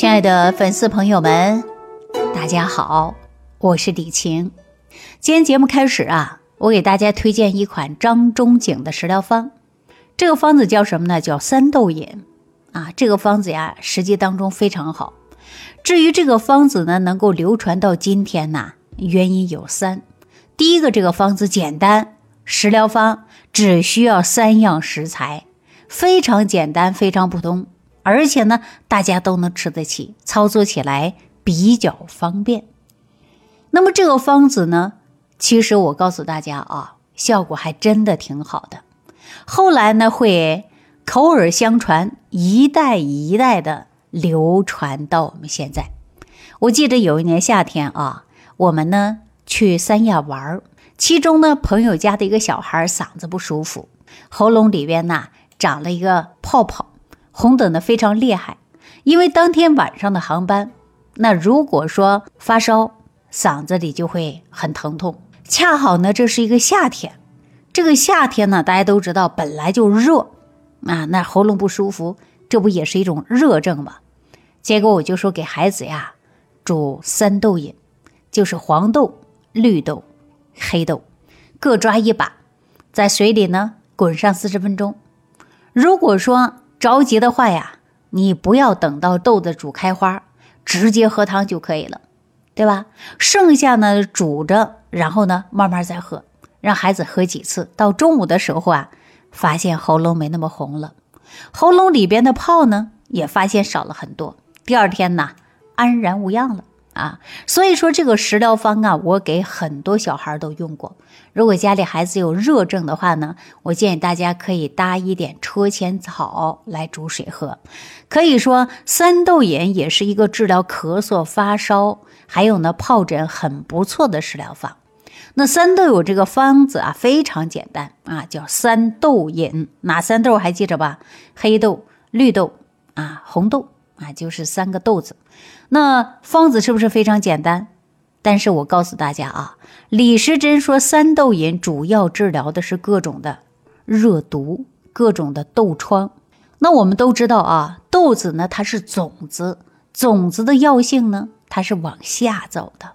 亲爱的粉丝朋友们，大家好，我是李晴。今天节目开始啊，我给大家推荐一款张仲景的食疗方。这个方子叫什么呢？叫三豆饮啊。这个方子呀，实际当中非常好。至于这个方子呢，能够流传到今天呢，原因有三。第一个，这个方子简单，食疗方只需要三样食材，非常简单，非常普通。而且呢，大家都能吃得起，操作起来比较方便。那么这个方子呢，其实我告诉大家啊，效果还真的挺好的。后来呢，会口耳相传，一代一代的流传到我们现在。我记得有一年夏天啊，我们呢去三亚玩，其中呢朋友家的一个小孩嗓子不舒服，喉咙里边呢长了一个泡泡。红的非常厉害，因为当天晚上的航班，那如果说发烧，嗓子里就会很疼痛。恰好呢，这是一个夏天，这个夏天呢，大家都知道本来就热啊，那喉咙不舒服，这不也是一种热症吗？结果我就说给孩子呀，煮三豆饮，就是黄豆、绿豆、黑豆，各抓一把，在水里呢滚上四十分钟。如果说着急的话呀，你不要等到豆子煮开花，直接喝汤就可以了，对吧？剩下呢煮着，然后呢慢慢再喝，让孩子喝几次。到中午的时候啊，发现喉咙没那么红了，喉咙里边的泡呢也发现少了很多。第二天呢，安然无恙了。啊，所以说这个食疗方啊，我给很多小孩都用过。如果家里孩子有热症的话呢，我建议大家可以搭一点车前草来煮水喝。可以说三豆饮也是一个治疗咳嗽、发烧，还有呢疱疹很不错的食疗方。那三豆有这个方子啊，非常简单啊，叫三豆饮。哪三豆还记着吧？黑豆、绿豆啊，红豆。啊，就是三个豆子，那方子是不是非常简单？但是我告诉大家啊，李时珍说三豆饮主要治疗的是各种的热毒、各种的痘疮。那我们都知道啊，豆子呢它是种子，种子的药性呢它是往下走的，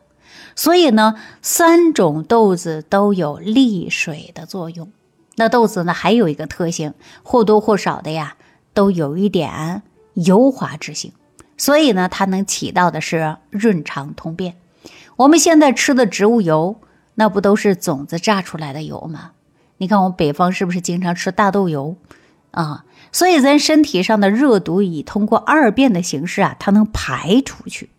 所以呢三种豆子都有利水的作用。那豆子呢还有一个特性，或多或少的呀都有一点。油滑之性，所以呢，它能起到的是润肠通便。我们现在吃的植物油，那不都是种子榨出来的油吗？你看我们北方是不是经常吃大豆油啊？所以咱身体上的热毒以通过二便的形式啊，它能排出去。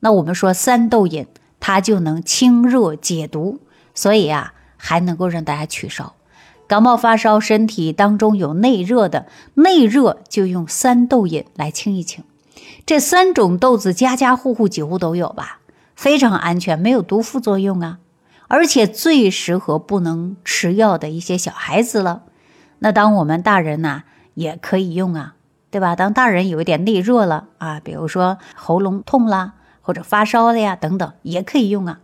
那我们说三豆饮，它就能清热解毒，所以啊，还能够让大家去烧。感冒发烧，身体当中有内热的，内热就用三豆饮来清一清。这三种豆子家家户户几乎都有吧，非常安全，没有毒副作用啊，而且最适合不能吃药的一些小孩子了。那当我们大人呢，也可以用啊，对吧？当大人有一点内热了啊，比如说喉咙痛啦，或者发烧了呀，等等，也可以用啊。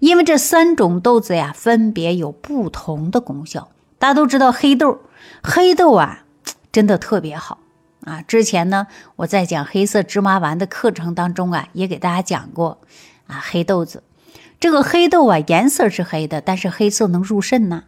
因为这三种豆子呀，分别有不同的功效。大家都知道黑豆，黑豆啊，真的特别好啊！之前呢，我在讲黑色芝麻丸的课程当中啊，也给大家讲过啊，黑豆子，这个黑豆啊，颜色是黑的，但是黑色能入肾呐，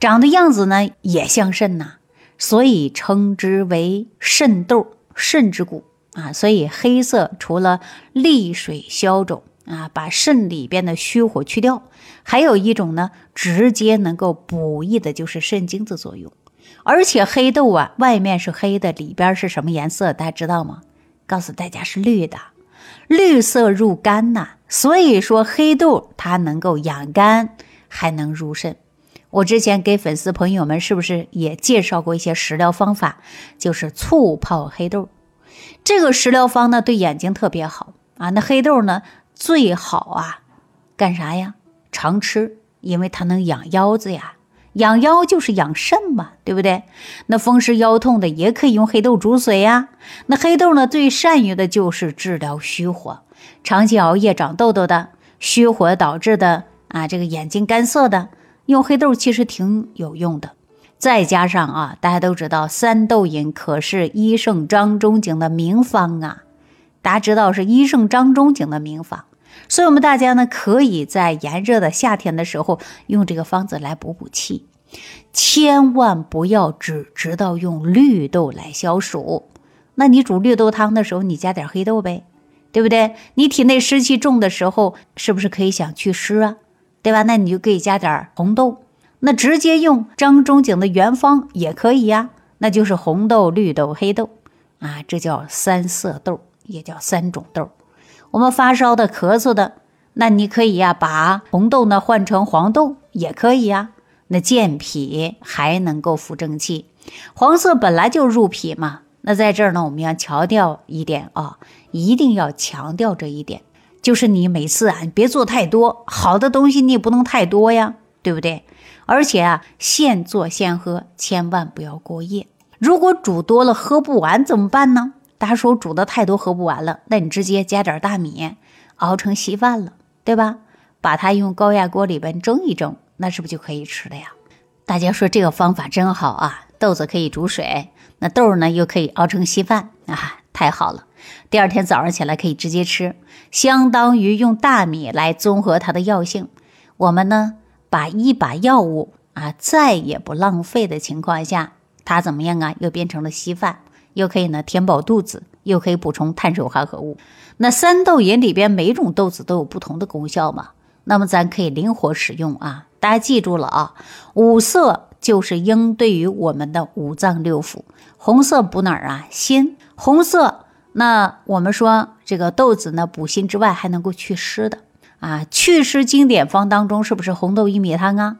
长的样子呢也像肾呐，所以称之为肾豆，肾之谷啊。所以黑色除了利水消肿。啊，把肾里边的虚火去掉，还有一种呢，直接能够补益的，就是肾精的作用。而且黑豆啊，外面是黑的，里边是什么颜色？大家知道吗？告诉大家是绿的，绿色入肝呐。所以说黑豆它能够养肝，还能入肾。我之前给粉丝朋友们是不是也介绍过一些食疗方法？就是醋泡黑豆，这个食疗方呢，对眼睛特别好啊。那黑豆呢？最好啊，干啥呀？常吃，因为它能养腰子呀。养腰就是养肾嘛，对不对？那风湿腰痛的也可以用黑豆煮水呀。那黑豆呢，最善于的就是治疗虚火，长期熬夜长痘痘的，虚火导致的啊，这个眼睛干涩的，用黑豆其实挺有用的。再加上啊，大家都知道三豆饮可是医圣张仲景的名方啊。大家知道是医圣张仲景的名方，所以我们大家呢可以在炎热的夏天的时候用这个方子来补补气，千万不要只知道用绿豆来消暑。那你煮绿豆汤的时候，你加点黑豆呗，对不对？你体内湿气重的时候，是不是可以想祛湿啊？对吧？那你就可以加点红豆，那直接用张仲景的原方也可以呀，那就是红豆、绿豆、黑豆啊，这叫三色豆。也叫三种豆，我们发烧的、咳嗽的，那你可以呀，把红豆呢换成黄豆也可以呀。那健脾还能够扶正气，黄色本来就入脾嘛。那在这儿呢，我们要强调一点啊，一定要强调这一点，就是你每次啊，你别做太多好的东西，你也不能太多呀，对不对？而且啊，现做现喝，千万不要过夜。如果煮多了喝不完怎么办呢？大家说煮的太多喝不完了，那你直接加点大米熬成稀饭了，对吧？把它用高压锅里边蒸一蒸，那是不是就可以吃了呀？大家说这个方法真好啊！豆子可以煮水，那豆呢又可以熬成稀饭啊，太好了！第二天早上起来可以直接吃，相当于用大米来综合它的药性。我们呢把一把药物啊再也不浪费的情况下，它怎么样啊？又变成了稀饭。又可以呢填饱肚子，又可以补充碳水化合物。那三豆饮里边每种豆子都有不同的功效嘛，那么咱可以灵活使用啊。大家记住了啊，五色就是应对于我们的五脏六腑。红色补哪儿啊？心。红色，那我们说这个豆子呢补心之外，还能够祛湿的啊。祛湿经典方当中是不是红豆薏米汤啊？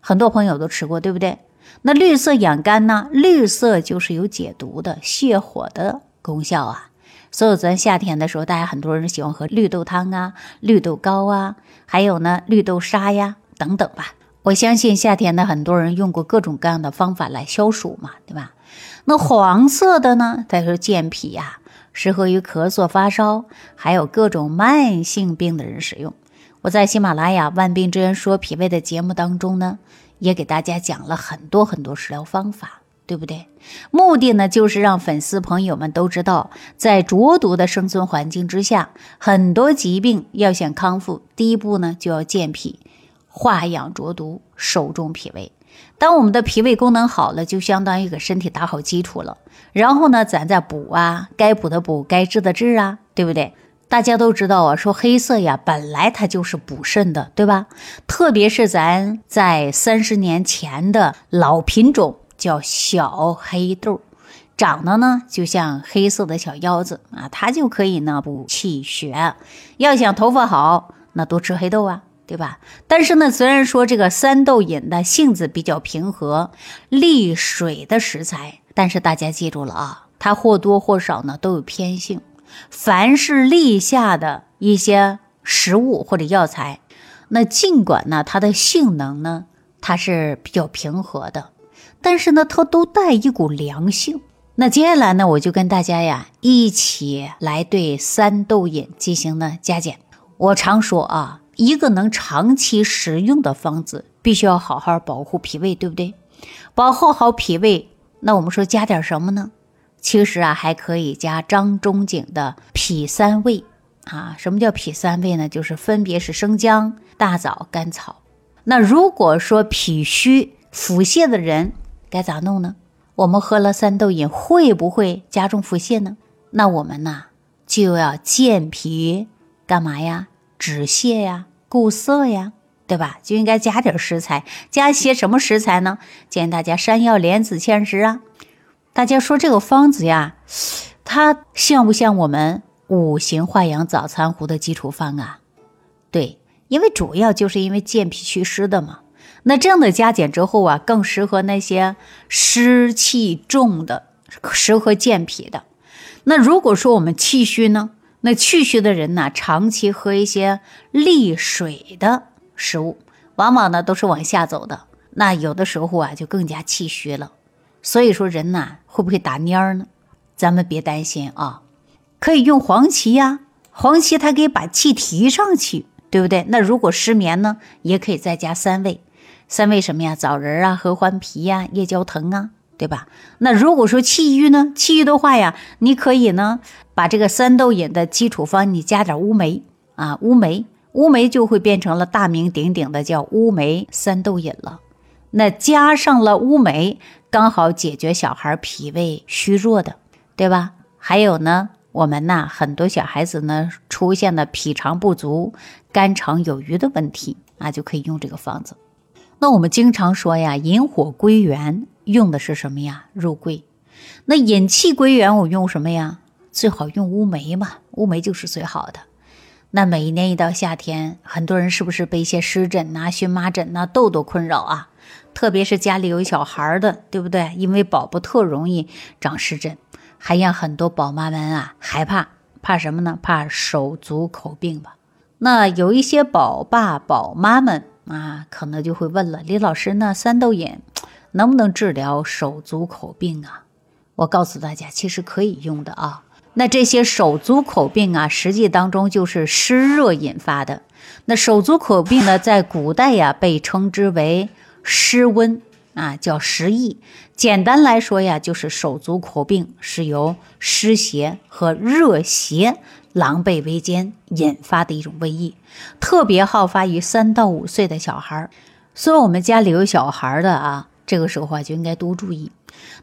很多朋友都吃过，对不对？那绿色养肝呢？绿色就是有解毒的、泻火的功效啊。所以咱夏天的时候，大家很多人喜欢喝绿豆汤啊、绿豆糕啊，还有呢绿豆沙呀等等吧。我相信夏天的很多人用过各种各样的方法来消暑嘛，对吧？那黄色的呢，它是健脾呀，适合于咳嗽、发烧，还有各种慢性病的人使用。我在喜马拉雅《万病之源说脾胃》的节目当中呢。也给大家讲了很多很多食疗方法，对不对？目的呢，就是让粉丝朋友们都知道，在浊毒的生存环境之下，很多疾病要想康复，第一步呢就要健脾，化养浊毒，守重脾胃。当我们的脾胃功能好了，就相当于给身体打好基础了。然后呢，咱再补啊，该补的补，该治的治啊，对不对？大家都知道啊，说黑色呀，本来它就是补肾的，对吧？特别是咱在三十年前的老品种叫小黑豆，长得呢就像黑色的小腰子啊，它就可以呢补气血。要想头发好，那多吃黑豆啊，对吧？但是呢，虽然说这个三豆饮的性子比较平和、利水的食材，但是大家记住了啊，它或多或少呢都有偏性。凡是利下的一些食物或者药材，那尽管呢它的性能呢它是比较平和的，但是呢它都带一股凉性。那接下来呢我就跟大家呀一起来对三豆饮进行呢加减。我常说啊，一个能长期食用的方子，必须要好好保护脾胃，对不对？保护好脾胃，那我们说加点什么呢？其实啊，还可以加张仲景的脾三味啊。什么叫脾三味呢？就是分别是生姜、大枣、甘草。那如果说脾虚腹泻的人该咋弄呢？我们喝了三豆饮会不会加重腹泻呢？那我们呢就要健脾，干嘛呀？止泻呀，固涩呀，对吧？就应该加点食材，加一些什么食材呢？建议大家山药、莲子、芡实啊。大家说这个方子呀，它像不像我们五行化养早餐壶的基础方啊？对，因为主要就是因为健脾祛湿的嘛。那这样的加减之后啊，更适合那些湿气重的，适合健脾的。那如果说我们气虚呢，那气虚的人呢，长期喝一些利水的食物，往往呢都是往下走的。那有的时候啊，就更加气虚了。所以说人呐会不会打蔫儿呢？咱们别担心啊，可以用黄芪呀，黄芪它可以把气提上去，对不对？那如果失眠呢，也可以再加三味，三味什么呀？枣仁啊、合欢皮呀、夜交藤啊，对吧？那如果说气郁呢？气郁的话呀，你可以呢把这个三豆饮的基础方你加点乌梅啊，乌梅，乌梅就会变成了大名鼎鼎的叫乌梅三豆饮了。那加上了乌梅，刚好解决小孩脾胃虚弱的，对吧？还有呢，我们呐很多小孩子呢出现了脾肠不足、肝肠有余的问题啊，就可以用这个方子。那我们经常说呀，引火归元。用的是什么呀？肉桂。那引气归元，我用什么呀？最好用乌梅嘛，乌梅就是最好的。那每一年一到夏天，很多人是不是被一些湿疹呐、荨麻疹呐、痘痘困扰啊？特别是家里有小孩的，对不对？因为宝宝特容易长湿疹，还让很多宝妈们啊害怕，怕什么呢？怕手足口病吧。那有一些宝爸宝妈们啊，可能就会问了：李老师，那三豆饮？能不能治疗手足口病啊？我告诉大家，其实可以用的啊。那这些手足口病啊，实际当中就是湿热引发的。那手足口病呢，在古代呀，被称之为湿温啊，叫湿疫。简单来说呀，就是手足口病是由湿邪和热邪狼狈为奸引发的一种瘟疫，特别好发于三到五岁的小孩儿。所以，我们家里有小孩的啊。这个时候啊，就应该多注意。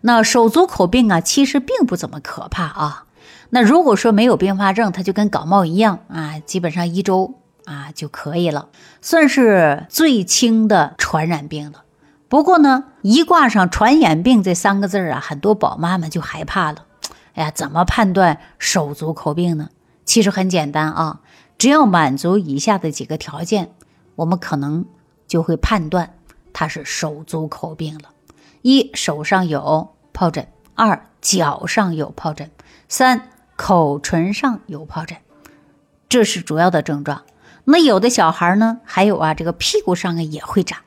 那手足口病啊，其实并不怎么可怕啊。那如果说没有并发症，它就跟感冒一样啊，基本上一周啊就可以了，算是最轻的传染病了。不过呢，一挂上传染病这三个字啊，很多宝妈们就害怕了。哎呀，怎么判断手足口病呢？其实很简单啊，只要满足以下的几个条件，我们可能就会判断。他是手足口病了，一手上有疱疹，二脚上有疱疹，三口唇上有疱疹，这是主要的症状。那有的小孩呢，还有啊，这个屁股上啊也会长。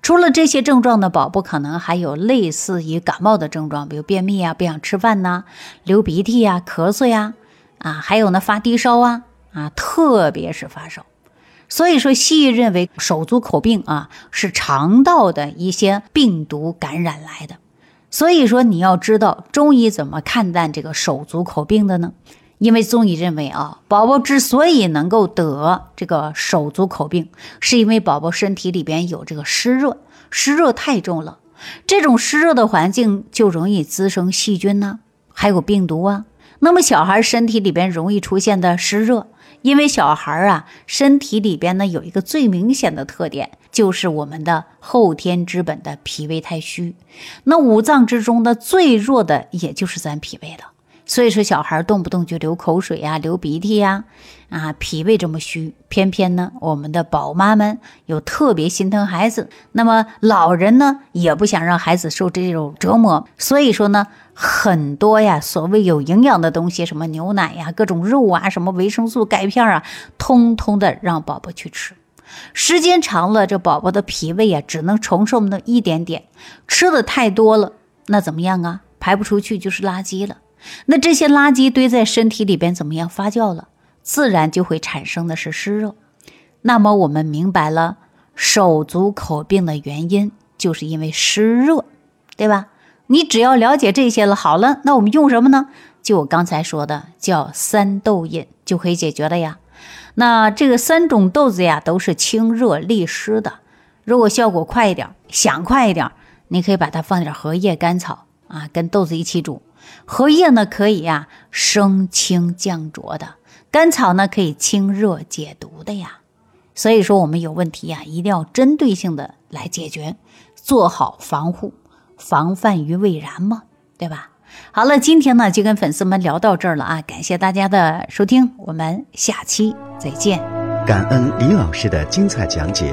除了这些症状呢，宝宝可能还有类似于感冒的症状，比如便秘啊、不想吃饭呐、流鼻涕呀、咳嗽呀，啊，还有呢发低烧啊，啊，特别是发烧。所以说，西医认为手足口病啊是肠道的一些病毒感染来的。所以说，你要知道中医怎么看待这个手足口病的呢？因为中医认为啊，宝宝之所以能够得这个手足口病，是因为宝宝身体里边有这个湿热，湿热太重了。这种湿热的环境就容易滋生细菌呢，还有病毒啊。那么小孩身体里边容易出现的湿热。因为小孩啊，身体里边呢有一个最明显的特点，就是我们的后天之本的脾胃太虚。那五脏之中的，最弱的也就是咱脾胃了。所以说，小孩动不动就流口水呀、流鼻涕呀，啊，脾胃这么虚。偏偏呢，我们的宝妈们又特别心疼孩子，那么老人呢也不想让孩子受这种折磨。所以说呢，很多呀，所谓有营养的东西，什么牛奶呀、各种肉啊、什么维生素、钙片啊，通通的让宝宝去吃。时间长了，这宝宝的脾胃啊，只能承受那么一点点。吃的太多了，那怎么样啊？排不出去就是垃圾了。那这些垃圾堆在身体里边怎么样发酵了，自然就会产生的是湿热。那么我们明白了手足口病的原因，就是因为湿热，对吧？你只要了解这些了，好了，那我们用什么呢？就我刚才说的，叫三豆饮就可以解决了呀。那这个三种豆子呀，都是清热利湿的。如果效果快一点，想快一点，你可以把它放点荷叶、甘草啊，跟豆子一起煮。荷叶呢可以呀生清降浊的，甘草呢可以清热解毒的呀。所以说我们有问题呀，一定要针对性的来解决，做好防护，防范于未然嘛，对吧？好了，今天呢就跟粉丝们聊到这儿了啊，感谢大家的收听，我们下期再见。感恩李老师的精彩讲解。